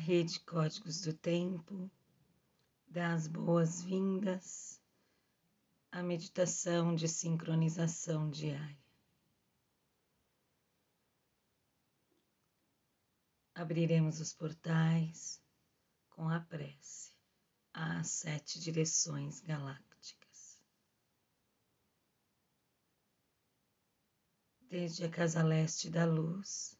rede Códigos do Tempo dá as boas-vindas à meditação de sincronização diária. Abriremos os portais com a prece às sete direções galácticas. Desde a casa leste da luz,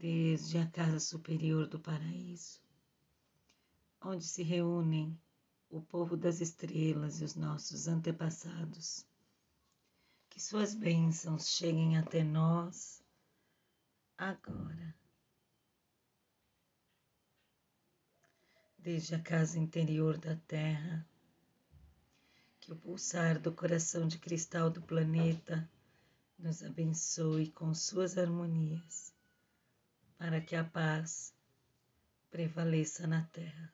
desde a casa superior do paraíso, onde se reúnem o povo das estrelas e os nossos antepassados. Que suas bênçãos cheguem até nós agora. Desde a casa interior da Terra, que o pulsar do coração de cristal do planeta nos abençoe com suas harmonias para que a paz prevaleça na terra.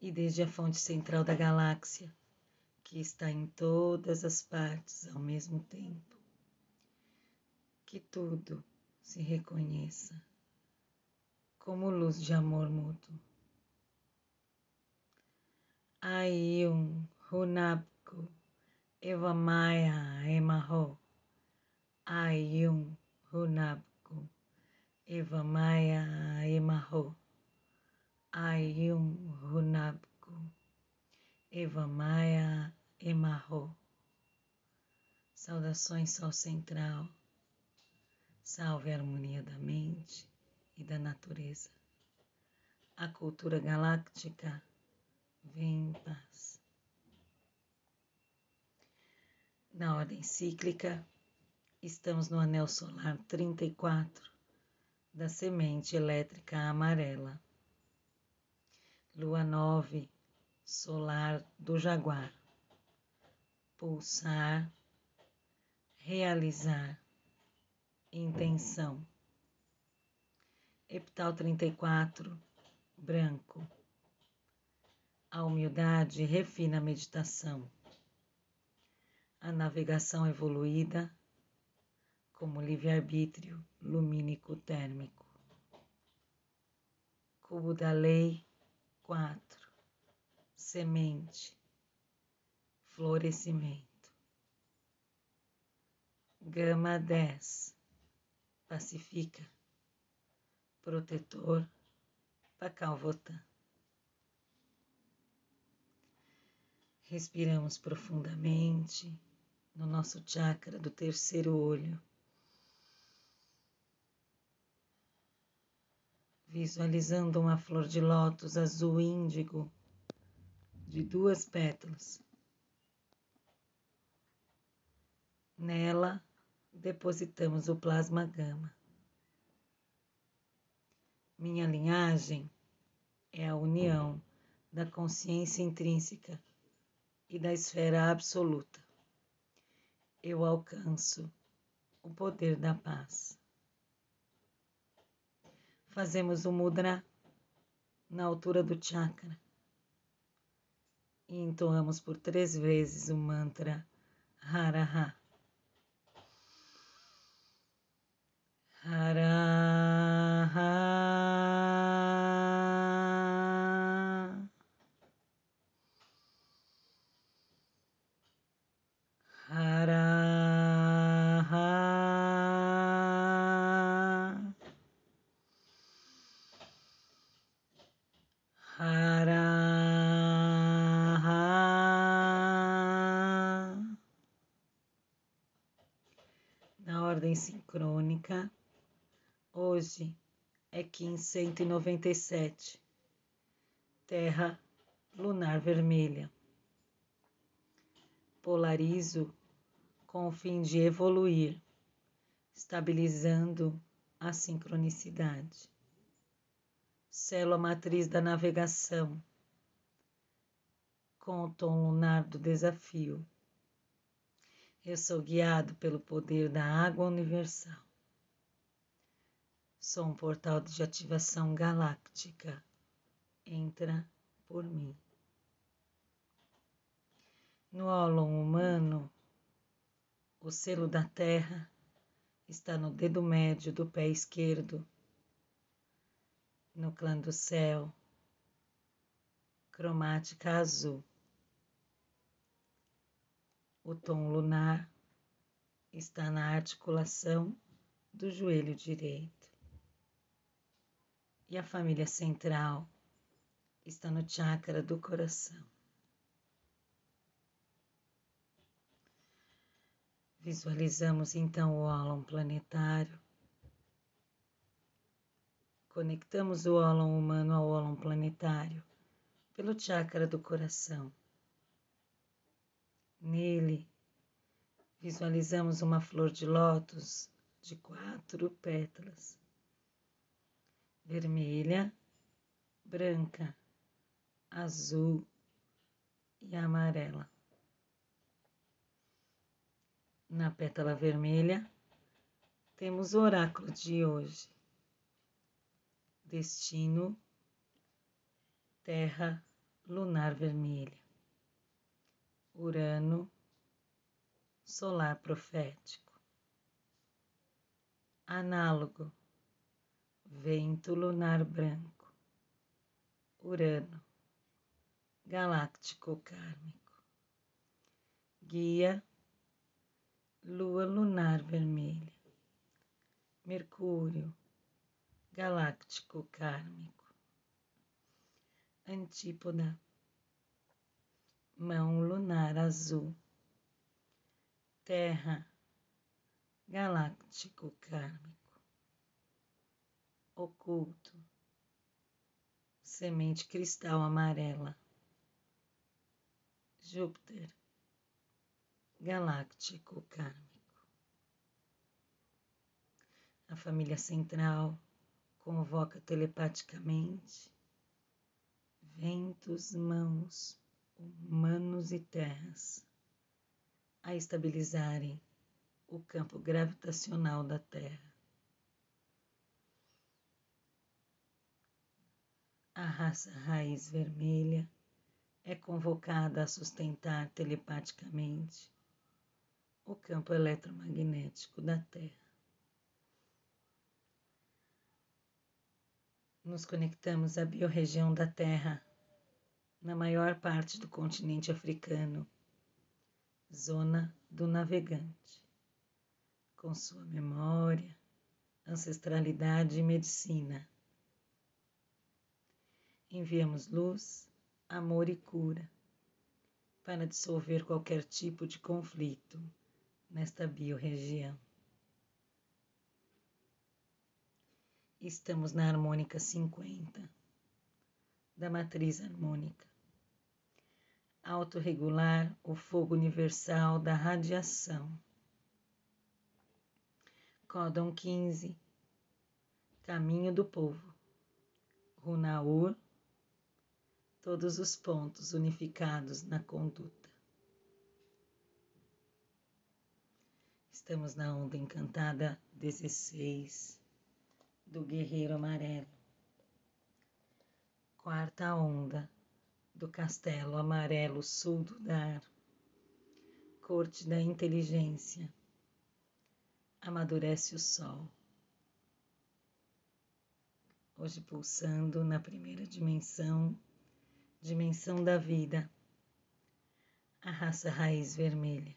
E desde a fonte central da galáxia, que está em todas as partes ao mesmo tempo, que tudo se reconheça como luz de amor mútuo. Aiun Hunabku Evamaya Emaho Ayum Hunabku Evamaya Emaho Ayum Hunabku Evamaya Emarro Saudações Sol Central. Salve a harmonia da mente e da natureza. A cultura galáctica vem em paz. Na ordem cíclica Estamos no anel solar 34 da semente elétrica amarela. Lua 9 solar do Jaguar. Pulsar, realizar, intenção. Epital 34 branco. A humildade refina a meditação. A navegação evoluída como livre-arbítrio lumínico térmico. Cubo da Lei 4 Semente. Florescimento. Gama 10 Pacifica. Protetor Pacalvotan Respiramos profundamente no nosso chakra do terceiro olho. Visualizando uma flor de lótus azul índigo de duas pétalas. Nela depositamos o plasma gama. Minha linhagem é a união da consciência intrínseca e da esfera absoluta. Eu alcanço o poder da paz. Fazemos o mudra na altura do chakra e entoamos por três vezes o mantra Haraha. Haraha. harmônica. Hoje é Kim 197, Terra lunar vermelha. Polarizo com o fim de evoluir, estabilizando a sincronicidade. Célula matriz da navegação, com o tom lunar do desafio. Eu sou guiado pelo poder da água universal. Sou um portal de ativação galáctica. Entra por mim. No ólon humano, o selo da terra está no dedo médio do pé esquerdo, no clã do céu, cromática azul. O tom lunar está na articulação do joelho direito. E a família central está no chakra do coração. Visualizamos então o ólon planetário. Conectamos o ólon humano ao ólon planetário pelo chakra do coração. Nele, visualizamos uma flor de lótus de quatro pétalas: vermelha, branca, azul e amarela. Na pétala vermelha, temos o oráculo de hoje. Destino, Terra lunar vermelha. Urano, solar profético. Análogo, vento lunar branco. Urano, galáctico kármico. Guia, lua lunar vermelha. Mercúrio, galáctico kármico. Antípoda, mão lunar azul, terra, galáctico kármico, oculto, semente cristal amarela, Júpiter, galáctico kármico. A família central convoca telepaticamente ventos, mãos, humanos e terras a estabilizarem o campo gravitacional da Terra. A raça raiz vermelha é convocada a sustentar telepaticamente o campo eletromagnético da Terra. Nos conectamos à biorregião da Terra na maior parte do continente africano, zona do navegante, com sua memória, ancestralidade e medicina. Enviamos luz, amor e cura para dissolver qualquer tipo de conflito nesta biorregião. Estamos na harmônica 50 da matriz harmônica autorregular o fogo universal da radiação. Códon 15 Caminho do Povo Runaur Todos os pontos unificados na conduta. Estamos na onda encantada 16 do Guerreiro Amarelo. Quarta onda do castelo amarelo sul do dar, corte da inteligência, amadurece o sol. Hoje pulsando na primeira dimensão, dimensão da vida, a raça raiz vermelha,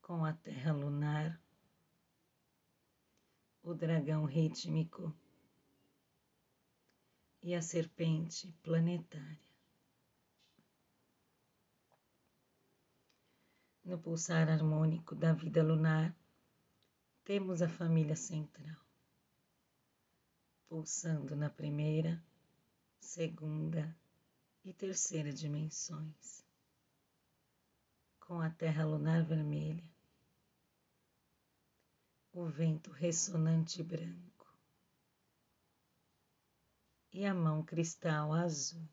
com a terra lunar, o dragão rítmico e a serpente planetária. No pulsar harmônico da vida lunar, temos a família central, pulsando na primeira, segunda e terceira dimensões, com a terra lunar vermelha, o vento ressonante branco e a mão cristal azul.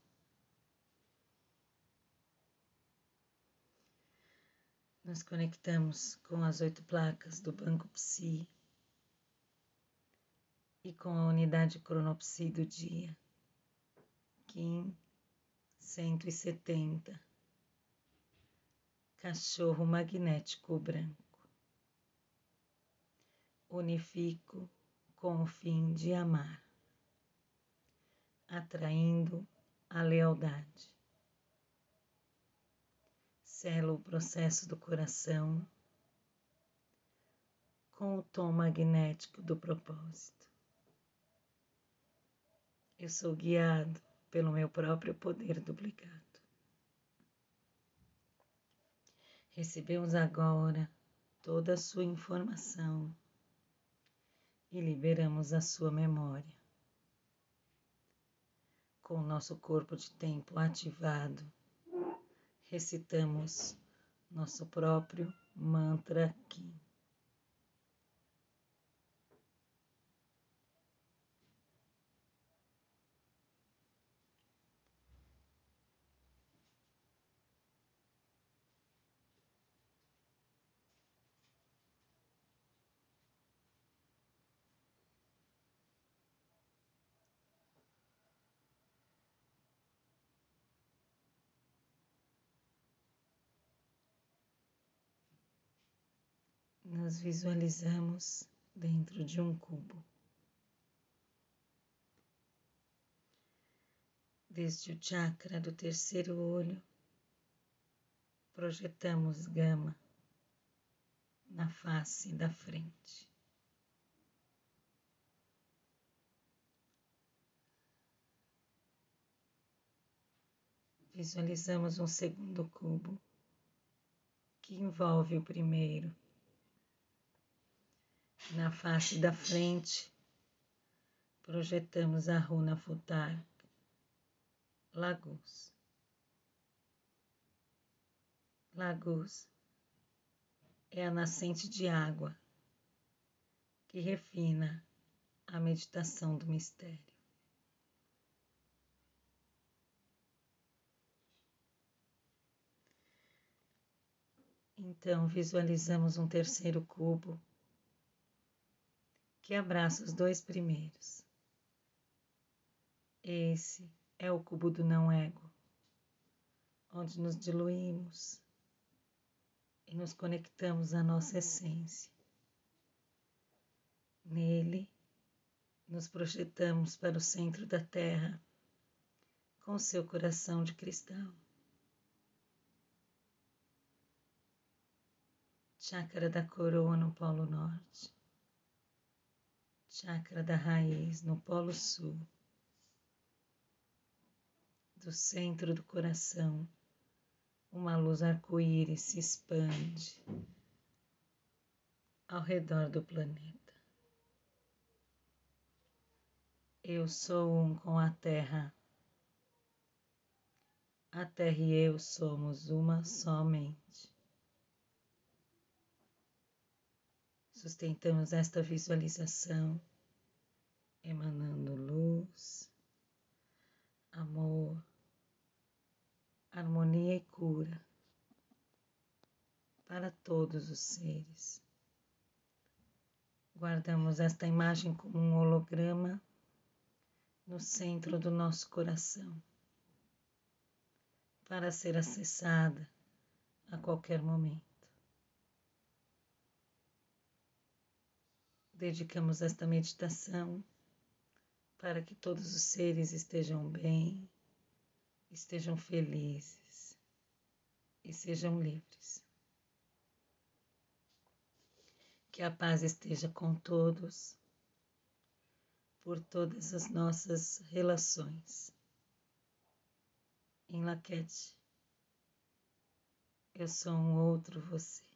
Nos conectamos com as oito placas do Banco Psi e com a unidade cronopsi do dia, Kim 170, cachorro magnético branco. Unifico com o fim de amar, atraindo a lealdade sela o processo do coração com o tom magnético do propósito. Eu sou guiado pelo meu próprio poder duplicado. Recebemos agora toda a sua informação e liberamos a sua memória. Com o nosso corpo de tempo ativado, recitamos nosso próprio mantra aqui. Nos visualizamos dentro de um cubo. Desde o chakra do terceiro olho, projetamos gama na face da frente. Visualizamos um segundo cubo que envolve o primeiro na face da frente, projetamos a runa Futar, Lagos. Lagos é a nascente de água que refina a meditação do mistério. Então, visualizamos um terceiro cubo que abraça os dois primeiros. Esse é o cubo do não ego, onde nos diluímos e nos conectamos à nossa essência. Nele, nos projetamos para o centro da Terra com seu coração de cristal. Chácara da coroa no Polo Norte chakra da raiz no Polo Sul, do centro do coração, uma luz arco-íris se expande ao redor do planeta. Eu sou um com a Terra. A Terra e eu somos uma somente. Sustentamos esta visualização, emanando luz, amor, harmonia e cura para todos os seres. Guardamos esta imagem como um holograma no centro do nosso coração, para ser acessada a qualquer momento. Dedicamos esta meditação para que todos os seres estejam bem, estejam felizes e sejam livres. Que a paz esteja com todos, por todas as nossas relações. Em Laquete, eu sou um outro você.